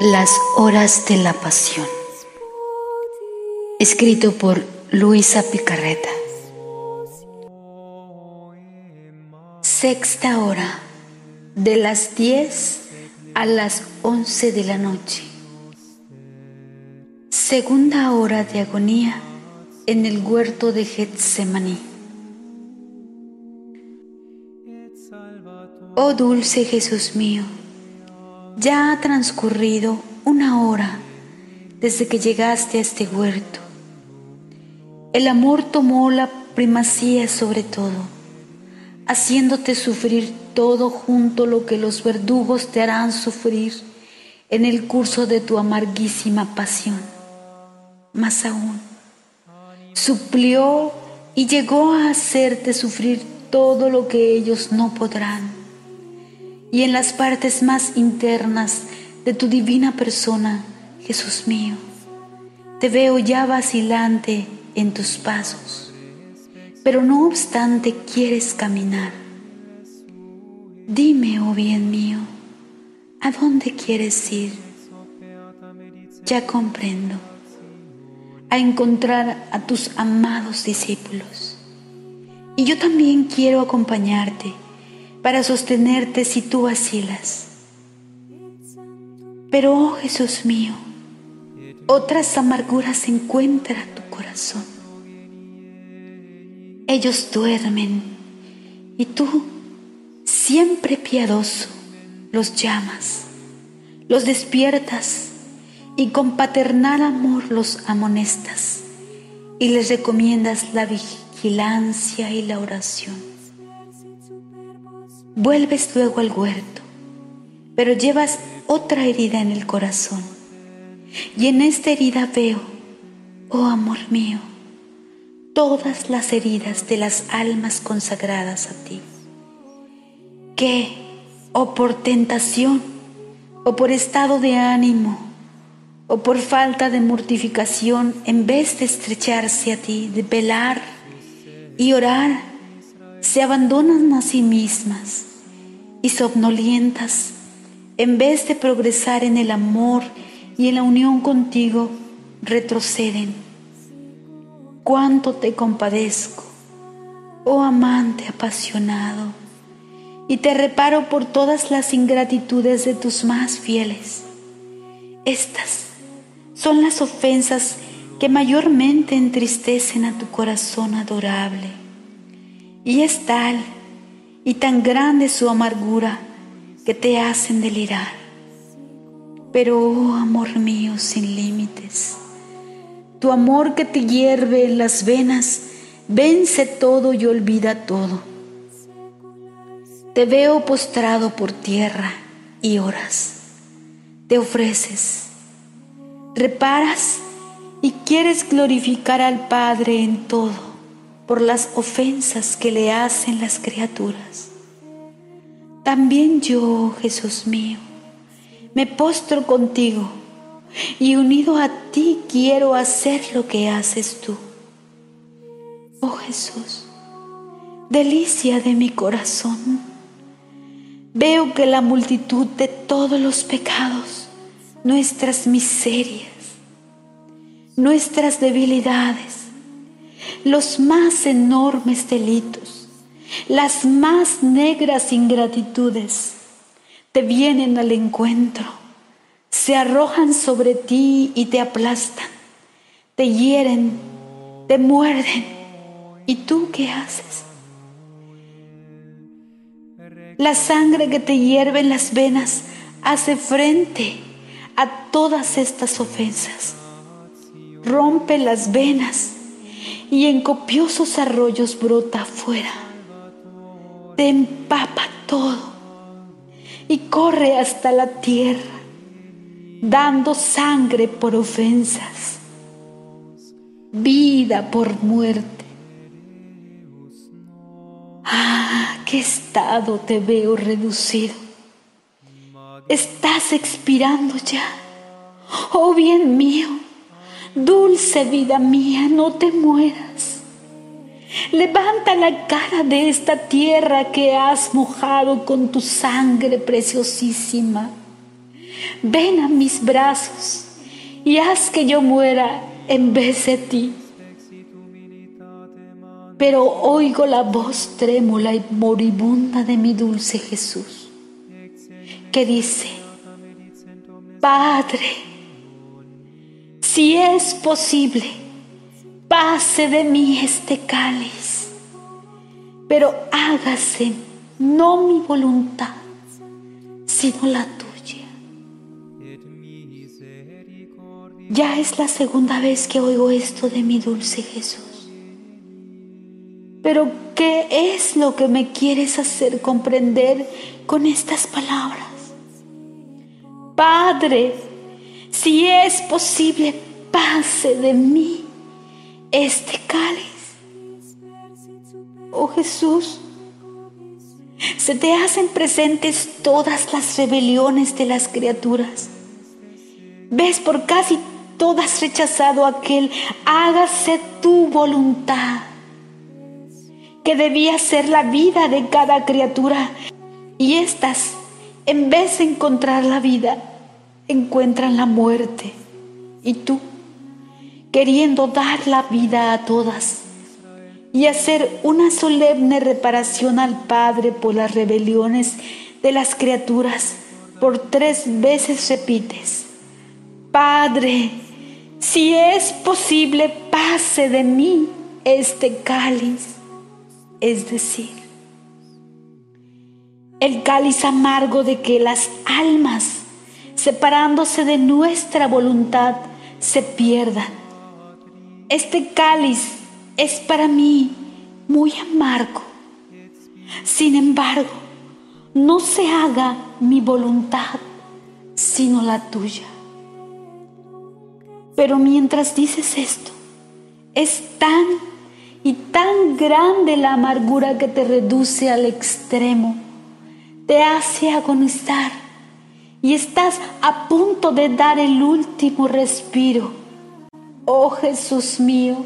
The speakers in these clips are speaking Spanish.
Las horas de la pasión. Escrito por Luisa Picarreta. Sexta hora, de las 10 a las 11 de la noche. Segunda hora de agonía en el huerto de Getsemaní. Oh dulce Jesús mío, ya ha transcurrido una hora desde que llegaste a este huerto. El amor tomó la primacía sobre todo, haciéndote sufrir todo junto lo que los verdugos te harán sufrir en el curso de tu amarguísima pasión. Más aún, suplió y llegó a hacerte sufrir todo lo que ellos no podrán y en las partes más internas de tu divina persona, Jesús mío, te veo ya vacilante en tus pasos, pero no obstante quieres caminar. Dime, oh bien mío, ¿a dónde quieres ir? Ya comprendo, a encontrar a tus amados discípulos. Y yo también quiero acompañarte para sostenerte si tú vacilas. Pero, oh Jesús mío, otras amarguras encuentra tu corazón. Ellos duermen y tú, siempre piadoso, los llamas, los despiertas y con paternal amor los amonestas y les recomiendas la vigilancia y la oración. Vuelves luego al huerto, pero llevas otra herida en el corazón. Y en esta herida veo, oh amor mío, todas las heridas de las almas consagradas a ti, que, o por tentación, o por estado de ánimo, o por falta de mortificación, en vez de estrecharse a ti, de velar y orar, se abandonan a sí mismas y somnolientas, en vez de progresar en el amor y en la unión contigo, retroceden. Cuánto te compadezco, oh amante apasionado, y te reparo por todas las ingratitudes de tus más fieles. Estas son las ofensas que mayormente entristecen a tu corazón adorable. Y es tal y tan grande su amargura que te hacen delirar. Pero, oh amor mío sin límites, tu amor que te hierve en las venas, vence todo y olvida todo. Te veo postrado por tierra y oras, te ofreces, reparas y quieres glorificar al Padre en todo por las ofensas que le hacen las criaturas. También yo, Jesús mío, me postro contigo y unido a ti quiero hacer lo que haces tú. Oh Jesús, delicia de mi corazón, veo que la multitud de todos los pecados, nuestras miserias, nuestras debilidades, los más enormes delitos, las más negras ingratitudes, te vienen al encuentro, se arrojan sobre ti y te aplastan, te hieren, te muerden. ¿Y tú qué haces? La sangre que te hierve en las venas hace frente a todas estas ofensas. Rompe las venas y en copiosos arroyos brota afuera. Te empapa todo y corre hasta la tierra, dando sangre por ofensas, vida por muerte. Ah, qué estado te veo reducido. Estás expirando ya. Oh bien mío, Dulce vida mía, no te mueras. Levanta la cara de esta tierra que has mojado con tu sangre preciosísima. ven a mis brazos y haz que yo muera en vez de ti. Pero oigo la voz trémula y moribunda de mi dulce Jesús, que dice, Padre, si es posible, pase de mí este cáliz, pero hágase no mi voluntad, sino la tuya. Ya es la segunda vez que oigo esto de mi dulce Jesús. Pero ¿qué es lo que me quieres hacer comprender con estas palabras? Padre, si es posible, pase de mí este cáliz. Oh Jesús, se te hacen presentes todas las rebeliones de las criaturas. Ves por casi todas rechazado aquel, hágase tu voluntad, que debía ser la vida de cada criatura. Y éstas, en vez de encontrar la vida, encuentran la muerte. Y tú, queriendo dar la vida a todas, y hacer una solemne reparación al Padre por las rebeliones de las criaturas. Por tres veces repites, Padre, si es posible, pase de mí este cáliz, es decir, el cáliz amargo de que las almas, separándose de nuestra voluntad, se pierdan. Este cáliz es para mí muy amargo. Sin embargo, no se haga mi voluntad, sino la tuya. Pero mientras dices esto, es tan y tan grande la amargura que te reduce al extremo, te hace agonizar y estás a punto de dar el último respiro. Oh Jesús mío,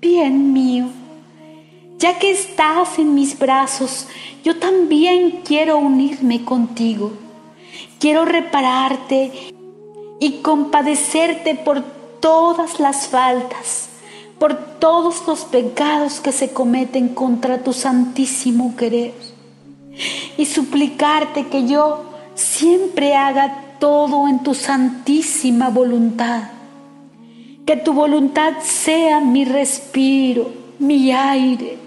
bien mío, ya que estás en mis brazos, yo también quiero unirme contigo. Quiero repararte y compadecerte por todas las faltas, por todos los pecados que se cometen contra tu santísimo querer. Y suplicarte que yo siempre haga todo en tu santísima voluntad que tu voluntad sea mi respiro, mi aire.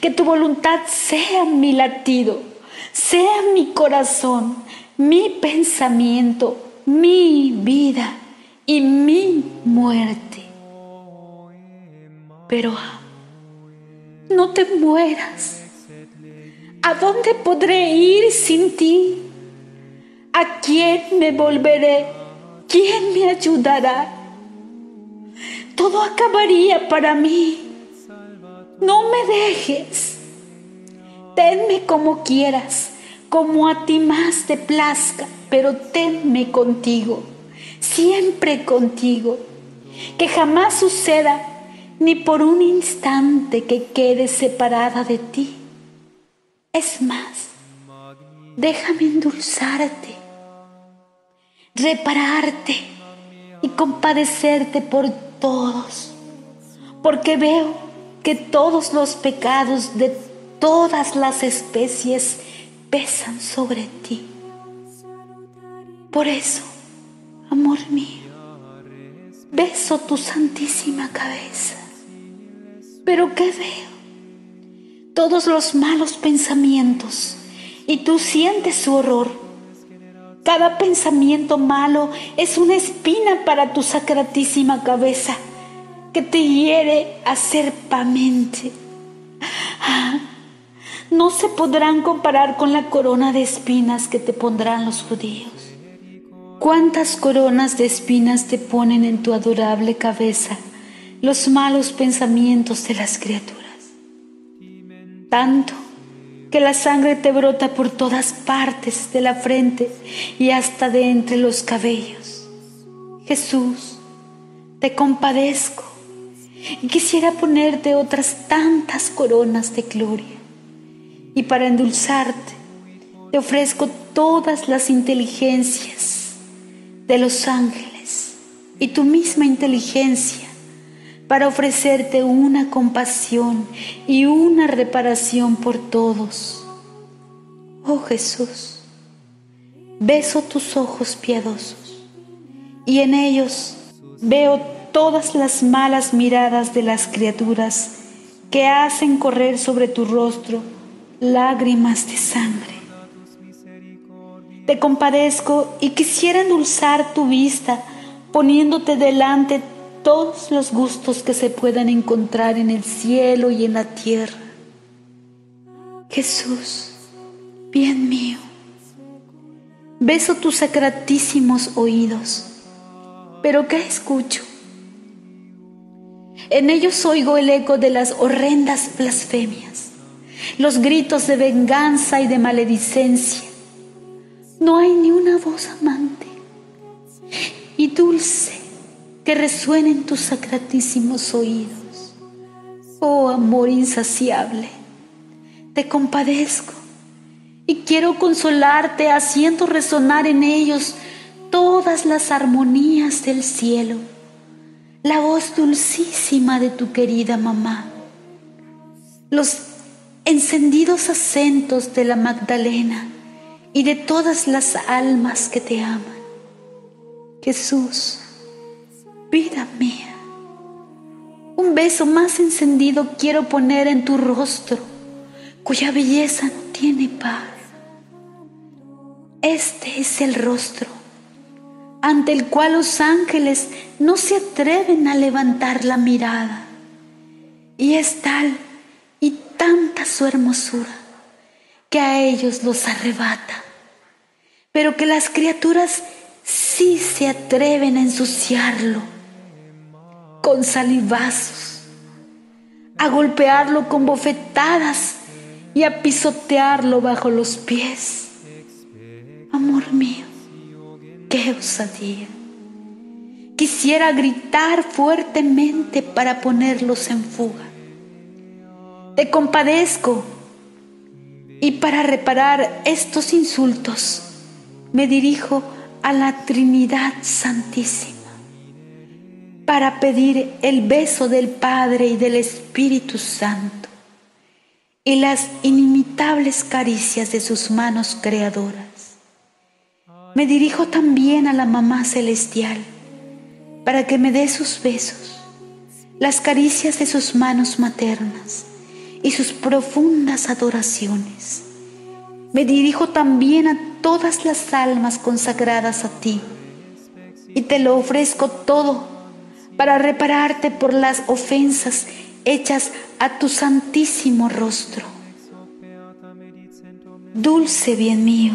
Que tu voluntad sea mi latido, sea mi corazón, mi pensamiento, mi vida y mi muerte. Pero no te mueras. ¿A dónde podré ir sin ti? ¿A quién me volveré? ¿Quién me ayudará? todo acabaría para mí. No me dejes. Tenme como quieras, como a ti más te plazca, pero tenme contigo, siempre contigo. Que jamás suceda ni por un instante que quede separada de ti. Es más, déjame endulzarte, repararte y compadecerte por todos, porque veo que todos los pecados de todas las especies pesan sobre ti. Por eso, amor mío, beso tu santísima cabeza. Pero ¿qué veo? Todos los malos pensamientos y tú sientes su horror cada pensamiento malo es una espina para tu sacratísima cabeza que te hiere acerpamente. Ah, no se podrán comparar con la corona de espinas que te pondrán los judíos. ¿Cuántas coronas de espinas te ponen en tu adorable cabeza los malos pensamientos de las criaturas? Tanto que la sangre te brota por todas partes de la frente y hasta de entre los cabellos. Jesús, te compadezco y quisiera ponerte otras tantas coronas de gloria. Y para endulzarte, te ofrezco todas las inteligencias de los ángeles y tu misma inteligencia para ofrecerte una compasión y una reparación por todos. Oh Jesús, beso tus ojos piadosos y en ellos veo todas las malas miradas de las criaturas que hacen correr sobre tu rostro lágrimas de sangre. Te compadezco y quisiera endulzar tu vista poniéndote delante todos los gustos que se puedan encontrar en el cielo y en la tierra. Jesús, bien mío, beso tus sacratísimos oídos, pero ¿qué escucho? En ellos oigo el eco de las horrendas blasfemias, los gritos de venganza y de maledicencia. No hay ni una voz amante y dulce que resuene en tus sacratísimos oídos. Oh amor insaciable, te compadezco y quiero consolarte haciendo resonar en ellos todas las armonías del cielo, la voz dulcísima de tu querida mamá, los encendidos acentos de la Magdalena y de todas las almas que te aman. Jesús, vida mía. Un beso más encendido quiero poner en tu rostro, cuya belleza no tiene par. Este es el rostro ante el cual los ángeles no se atreven a levantar la mirada. Y es tal y tanta su hermosura que a ellos los arrebata, pero que las criaturas sí se atreven a ensuciarlo con salivazos, a golpearlo con bofetadas y a pisotearlo bajo los pies. Amor mío, qué osadía. Quisiera gritar fuertemente para ponerlos en fuga. Te compadezco y para reparar estos insultos me dirijo a la Trinidad Santísima para pedir el beso del Padre y del Espíritu Santo y las inimitables caricias de sus manos creadoras. Me dirijo también a la Mamá Celestial para que me dé sus besos, las caricias de sus manos maternas y sus profundas adoraciones. Me dirijo también a todas las almas consagradas a ti y te lo ofrezco todo para repararte por las ofensas hechas a tu santísimo rostro. Dulce bien mío,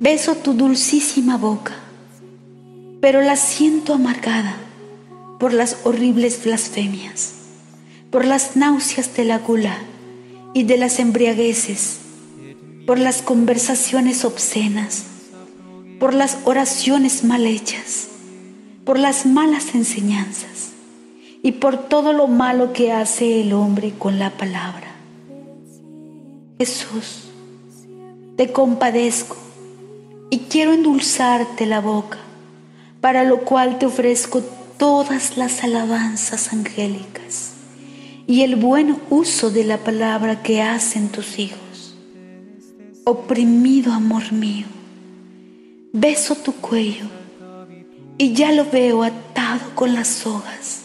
beso tu dulcísima boca, pero la siento amargada por las horribles blasfemias, por las náuseas de la gula y de las embriagueces, por las conversaciones obscenas, por las oraciones mal hechas por las malas enseñanzas y por todo lo malo que hace el hombre con la palabra. Jesús, te compadezco y quiero endulzarte la boca, para lo cual te ofrezco todas las alabanzas angélicas y el buen uso de la palabra que hacen tus hijos. Oprimido amor mío, beso tu cuello y ya lo veo atado con las sogas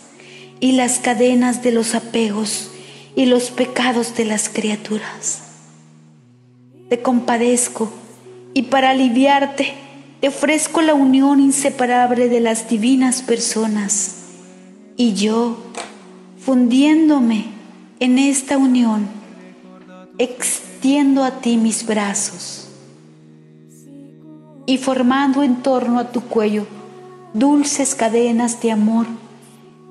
y las cadenas de los apegos y los pecados de las criaturas. Te compadezco y para aliviarte te ofrezco la unión inseparable de las divinas personas. Y yo, fundiéndome en esta unión, extiendo a ti mis brazos y formando en torno a tu cuello dulces cadenas de amor,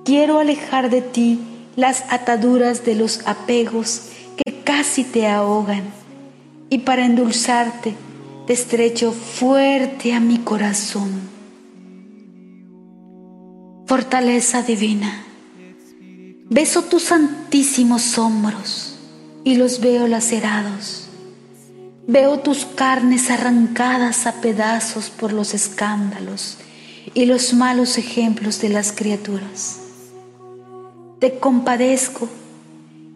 quiero alejar de ti las ataduras de los apegos que casi te ahogan, y para endulzarte te estrecho fuerte a mi corazón. Fortaleza divina, beso tus santísimos hombros y los veo lacerados, Veo tus carnes arrancadas a pedazos por los escándalos y los malos ejemplos de las criaturas. Te compadezco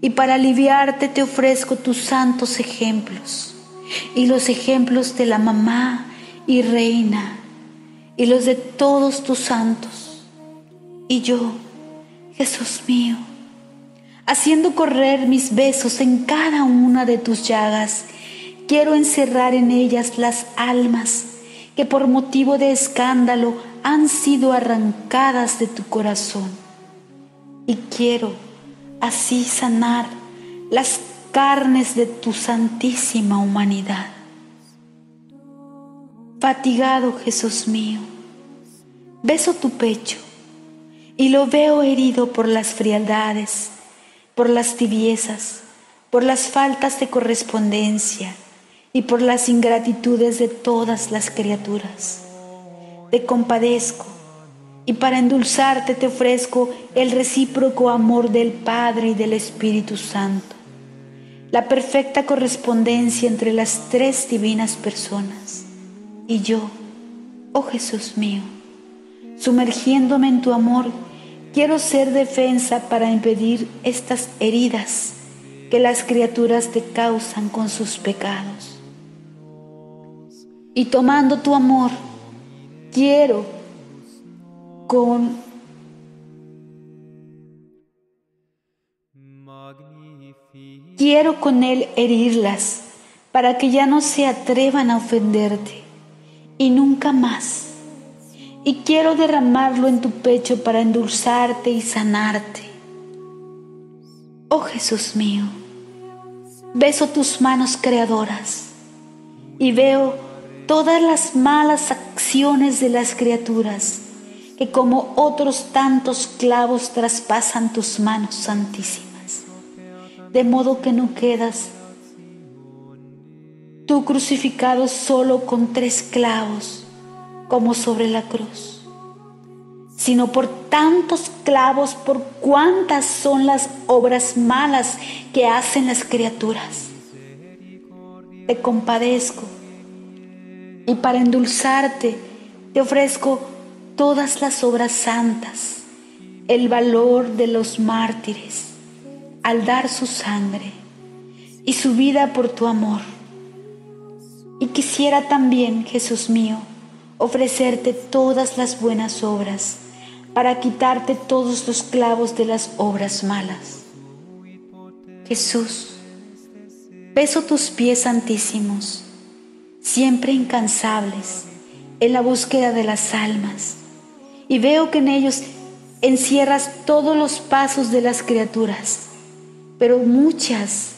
y para aliviarte te ofrezco tus santos ejemplos y los ejemplos de la mamá y reina y los de todos tus santos. Y yo, Jesús mío, haciendo correr mis besos en cada una de tus llagas, quiero encerrar en ellas las almas que por motivo de escándalo han sido arrancadas de tu corazón. Y quiero así sanar las carnes de tu santísima humanidad. Fatigado Jesús mío, beso tu pecho y lo veo herido por las frialdades, por las tibiezas, por las faltas de correspondencia, y por las ingratitudes de todas las criaturas. Te compadezco y para endulzarte te ofrezco el recíproco amor del Padre y del Espíritu Santo, la perfecta correspondencia entre las tres divinas personas. Y yo, oh Jesús mío, sumergiéndome en tu amor, quiero ser defensa para impedir estas heridas que las criaturas te causan con sus pecados y tomando tu amor, quiero con quiero con él herirlas para que ya no se atrevan a ofenderte y nunca más. Y quiero derramarlo en tu pecho para endulzarte y sanarte. Oh Jesús mío, beso tus manos creadoras y veo todas las malas acciones de las criaturas, que como otros tantos clavos traspasan tus manos santísimas, de modo que no quedas tú crucificado solo con tres clavos, como sobre la cruz, sino por tantos clavos, por cuántas son las obras malas que hacen las criaturas. Te compadezco y para endulzarte te ofrezco todas las obras santas, el valor de los mártires al dar su sangre y su vida por tu amor. Y quisiera también, Jesús mío, ofrecerte todas las buenas obras para quitarte todos los clavos de las obras malas. Jesús, beso tus pies santísimos siempre incansables en la búsqueda de las almas. Y veo que en ellos encierras todos los pasos de las criaturas, pero muchas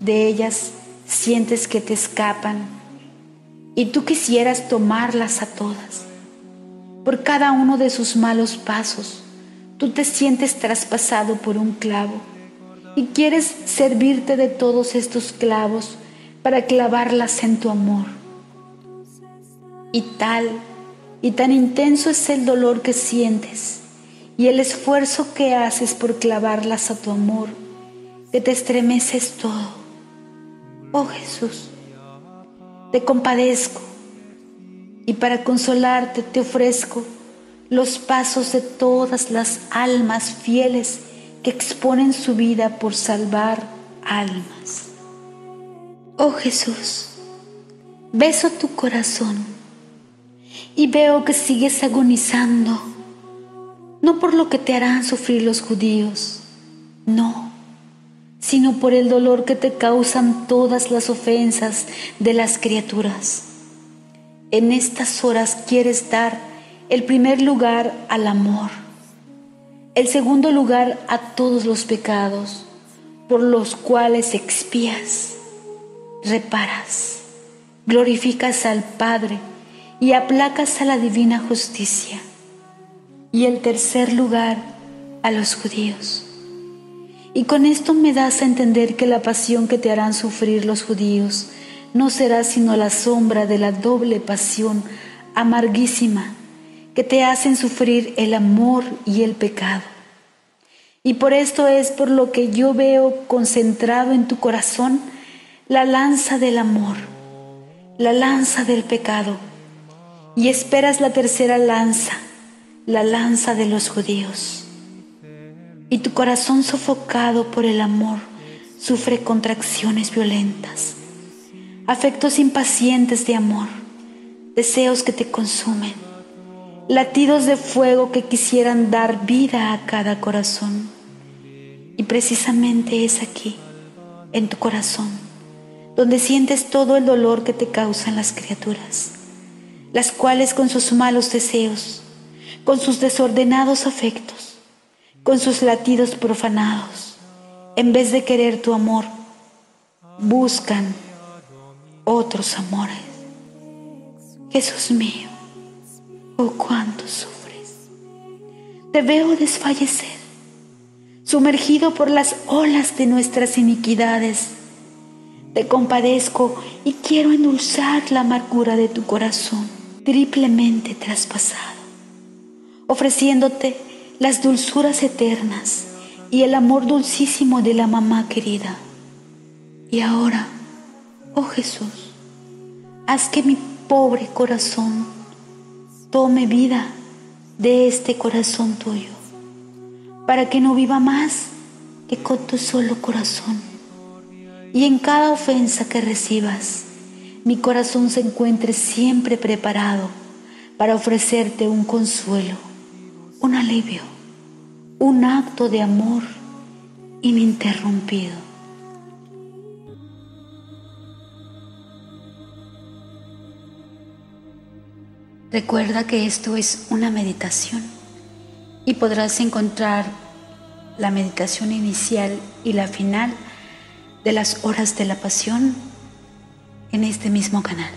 de ellas sientes que te escapan y tú quisieras tomarlas a todas. Por cada uno de sus malos pasos, tú te sientes traspasado por un clavo y quieres servirte de todos estos clavos para clavarlas en tu amor. Y tal y tan intenso es el dolor que sientes y el esfuerzo que haces por clavarlas a tu amor, que te estremeces todo. Oh Jesús, te compadezco y para consolarte te ofrezco los pasos de todas las almas fieles que exponen su vida por salvar almas. Oh Jesús, beso tu corazón y veo que sigues agonizando, no por lo que te harán sufrir los judíos, no, sino por el dolor que te causan todas las ofensas de las criaturas. En estas horas quieres dar el primer lugar al amor, el segundo lugar a todos los pecados por los cuales expías reparas, glorificas al Padre y aplacas a la divina justicia. Y el tercer lugar, a los judíos. Y con esto me das a entender que la pasión que te harán sufrir los judíos no será sino la sombra de la doble pasión amarguísima que te hacen sufrir el amor y el pecado. Y por esto es por lo que yo veo concentrado en tu corazón la lanza del amor la lanza del pecado, y esperas la tercera lanza, la lanza de los judíos. Y tu corazón sofocado por el amor sufre contracciones violentas, afectos impacientes de amor, deseos que te consumen, latidos de fuego que quisieran dar vida a cada corazón. Y precisamente es aquí, en tu corazón, donde sientes todo el dolor que te causan las criaturas, las cuales con sus malos deseos, con sus desordenados afectos, con sus latidos profanados, en vez de querer tu amor, buscan otros amores. Jesús mío, oh cuánto sufres. Te veo desfallecer, sumergido por las olas de nuestras iniquidades. Te compadezco y quiero endulzar la amargura de tu corazón, triplemente traspasado, ofreciéndote las dulzuras eternas y el amor dulcísimo de la mamá querida. Y ahora, oh Jesús, haz que mi pobre corazón tome vida de este corazón tuyo, para que no viva más que con tu solo corazón. Y en cada ofensa que recibas, mi corazón se encuentre siempre preparado para ofrecerte un consuelo un alivio, un acto de amor ininterrumpido. Recuerda que esto es una meditación y podrás encontrar la meditación inicial y la final de las horas de la pasión en este mismo canal.